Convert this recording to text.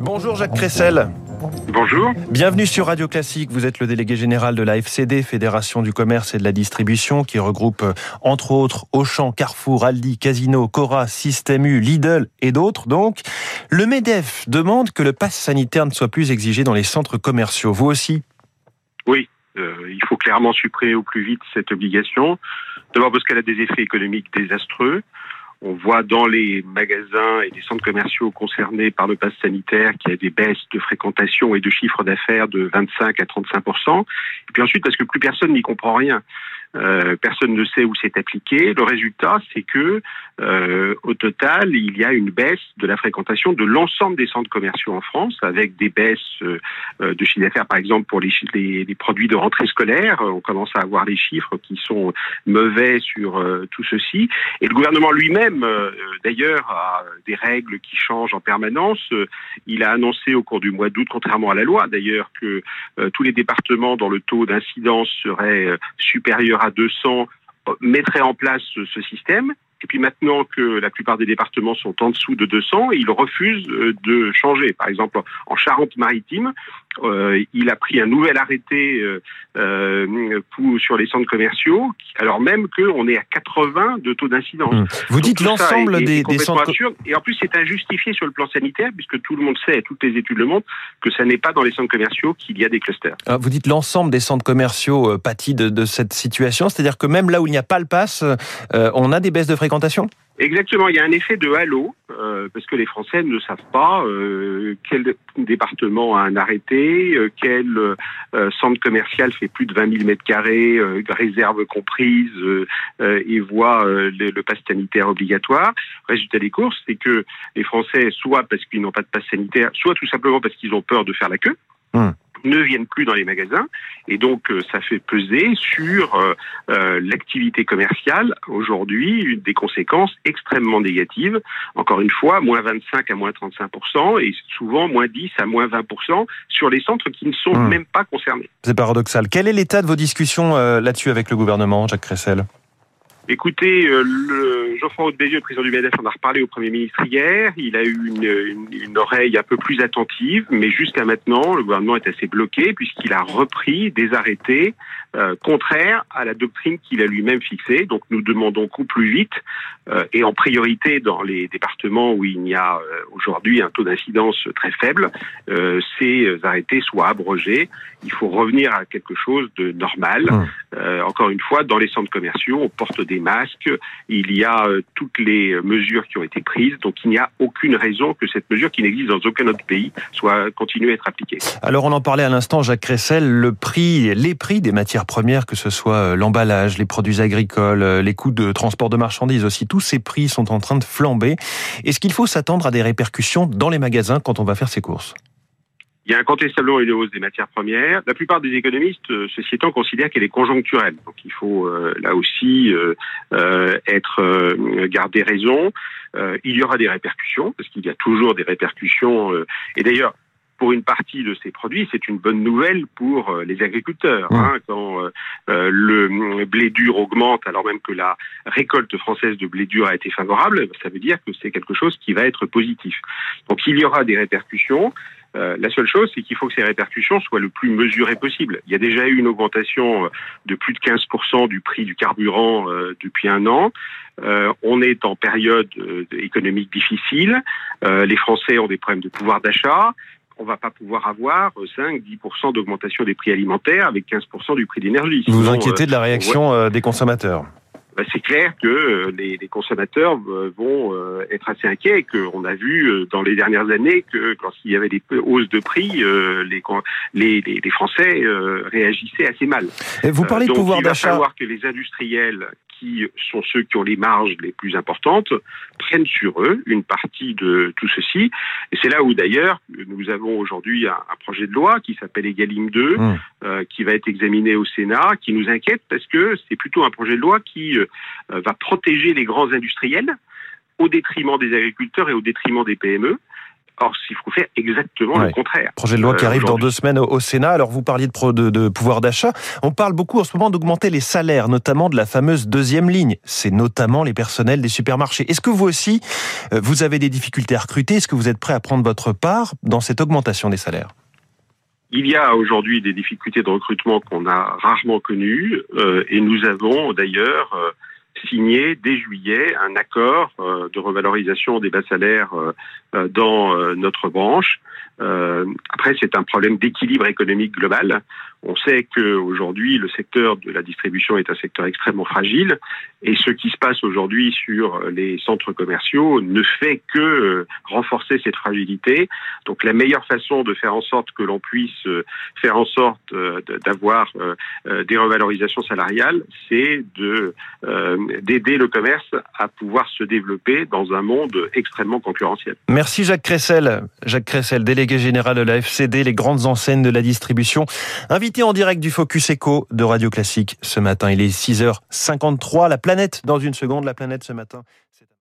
Bonjour Jacques Cressel. Bonjour. Bienvenue sur Radio Classique. Vous êtes le délégué général de la FCD, Fédération du commerce et de la distribution, qui regroupe entre autres Auchan, Carrefour, Aldi, Casino, Cora, Système U, Lidl et d'autres. Donc, le MEDEF demande que le pass sanitaire ne soit plus exigé dans les centres commerciaux. Vous aussi? Oui, euh, il faut clairement supprimer au plus vite cette obligation. D'abord parce qu'elle a des effets économiques désastreux. On voit dans les magasins et les centres commerciaux concernés par le pass sanitaire qu'il y a des baisses de fréquentation et de chiffre d'affaires de 25 à 35% Et puis ensuite parce que plus personne n'y comprend rien. Euh, personne ne sait où c'est appliqué. Le résultat, c'est que euh, au total, il y a une baisse de la fréquentation de l'ensemble des centres commerciaux en France, avec des baisses euh, de chiffre d'affaires, par exemple pour les, les, les, produits de rentrée scolaire. On commence à avoir les chiffres qui sont mauvais sur tout ceci. Et le gouvernement lui-même, d'ailleurs, a des règles qui changent en permanence. Il a annoncé au cours du mois d'août, contrairement à la loi d'ailleurs, que tous les départements dont le taux d'incidence serait supérieur à 200 mettrait en place ce système. Et puis maintenant que la plupart des départements sont en dessous de 200, ils refusent euh, de changer. Par exemple, en Charente-Maritime, euh, il a pris un nouvel arrêté euh, euh pour, sur les centres commerciaux, alors même qu'on est à 80 de taux d'incidence. Mmh. Vous dites l'ensemble des, des centres... Et en plus, c'est injustifié sur le plan sanitaire, puisque tout le monde sait, toutes les études le montrent, que ça n'est pas dans les centres commerciaux qu'il y a des clusters. Ah, vous dites l'ensemble des centres commerciaux pâtit de, de, cette situation, c'est-à-dire que même là où il n'y a pas le pass, on a des baisses de fréquentation? Exactement, il y a un effet de halo, euh, parce que les Français ne savent pas euh, quel département a un arrêté, euh, quel centre commercial fait plus de 20 000 mètres carrés, réserve comprise, et voit le, le pass sanitaire obligatoire. Résultat des courses, c'est que les Français, soit parce qu'ils n'ont pas de passe sanitaire, soit tout simplement parce qu'ils ont peur de faire la queue. Hum ne viennent plus dans les magasins et donc euh, ça fait peser sur euh, euh, l'activité commerciale aujourd'hui des conséquences extrêmement négatives. Encore une fois, moins 25 à moins 35% et souvent moins 10 à moins 20 sur les centres qui ne sont hmm. même pas concernés. C'est paradoxal. Quel est l'état de vos discussions là-dessus avec le gouvernement, Jacques Cressel Écoutez, euh, le Geoffroy Bézieux, le président du MEDEF, en a reparlé au Premier ministre hier. Il a eu une, une, une oreille un peu plus attentive, mais jusqu'à maintenant, le gouvernement est assez bloqué puisqu'il a repris des arrêtés euh, contraires à la doctrine qu'il a lui-même fixée. Donc nous demandons qu'au plus vite, euh, et en priorité dans les départements où il y a euh, aujourd'hui un taux d'incidence très faible, ces arrêtés soient abrogés. Il faut revenir à quelque chose de normal. Hum. encore une fois, dans les centres commerciaux, on porte des masques, il y a euh, toutes les mesures qui ont été prises, donc il n'y a aucune raison que cette mesure qui n'existe dans aucun autre pays soit continue à être appliquée. Alors on en parlait à l'instant, Jacques Cressel, le prix, les prix des matières premières, que ce soit euh, l'emballage, les produits agricoles, euh, les coûts de transport de marchandises aussi, tous ces prix sont en train de flamber. Est-ce qu'il faut s'attendre à des répercussions dans les magasins quand on va faire ses courses? Il y a incontestablement une hausse des matières premières. La plupart des économistes, euh, ceci étant, considèrent qu'elle est conjoncturelle. Donc il faut euh, là aussi euh, être garder raison. il y aura des répercussions parce qu'il y a toujours des répercussions. et d'ailleurs, pour une partie de ces produits, c'est une bonne nouvelle pour les agriculteurs. Hein, quand le blé dur augmente, alors même que la récolte française de blé dur a été favorable, ça veut dire que c'est quelque chose qui va être positif. Donc il y aura des répercussions. Euh, la seule chose, c'est qu'il faut que ces répercussions soient le plus mesurées possible. Il y a déjà eu une augmentation euh, de plus de 15% du prix du carburant euh, depuis un an. on est en période économique difficile. les Français ont des problèmes de pouvoir d'achat on va pas pouvoir avoir 5-10% d'augmentation des prix alimentaires avec 15% du prix d'énergie. Vous vous inquiétez de la réaction des consommateurs? C'est clair que euh, les, les, consommateurs euh, vont euh, être assez inquiets. Qu'on a vu dans les dernières années que lorsqu'il y avait des hausses de prix, les, les, les Français réagissaient assez mal. Et vous parlez de pouvoir d'achat. Il va falloir que les industriels qui sont ceux qui ont les marges les plus importantes, prennent sur eux une partie de tout ceci. Et c'est là où d'ailleurs nous avons aujourd'hui un, projet de loi qui s'appelle Egalim 2, mmh. euh, qui va être examiné au Sénat, qui nous inquiète parce que c'est plutôt un projet de loi qui euh, va protéger les grands industriels au détriment des agriculteurs et au détriment des PME Or, il faut faire exactement le contraire. Projet de loi qui arrive dans deux semaines au Sénat. Alors, vous parliez de, de pouvoir d'achat. On parle beaucoup en ce moment d'augmenter les salaires, notamment de la fameuse deuxième ligne. C'est notamment les personnels des supermarchés. Est-ce que vous aussi, vous avez des difficultés à recruter? Est-ce que vous êtes prêt à prendre votre part dans cette augmentation des salaires? Il y a aujourd'hui des difficultés de recrutement qu'on a rarement connues euh, et nous avons d'ailleurs euh, signé dès juillet un accord euh, de revalorisation des bas salaires dans notre branche. après, c'est un problème d'équilibre économique global. On sait qu'aujourd'hui, le secteur de la distribution est un secteur extrêmement fragile et ce qui se passe aujourd'hui sur les centres commerciaux ne fait que euh, renforcer cette fragilité. Donc la meilleure façon de faire en sorte que l'on puisse euh, faire en sorte euh, d'avoir des revalorisations salariales, c'est de d'aider le commerce à pouvoir se développer dans un monde extrêmement concurrentiel. Merci Jacques Cressel. Jacques Cressel, délégué général de la FCD, les grandes enseignes de la distribution en direct du Focus Echo de Radio Classique ce matin. Il est 6h53. La planète, dans une seconde, la planète ce matin.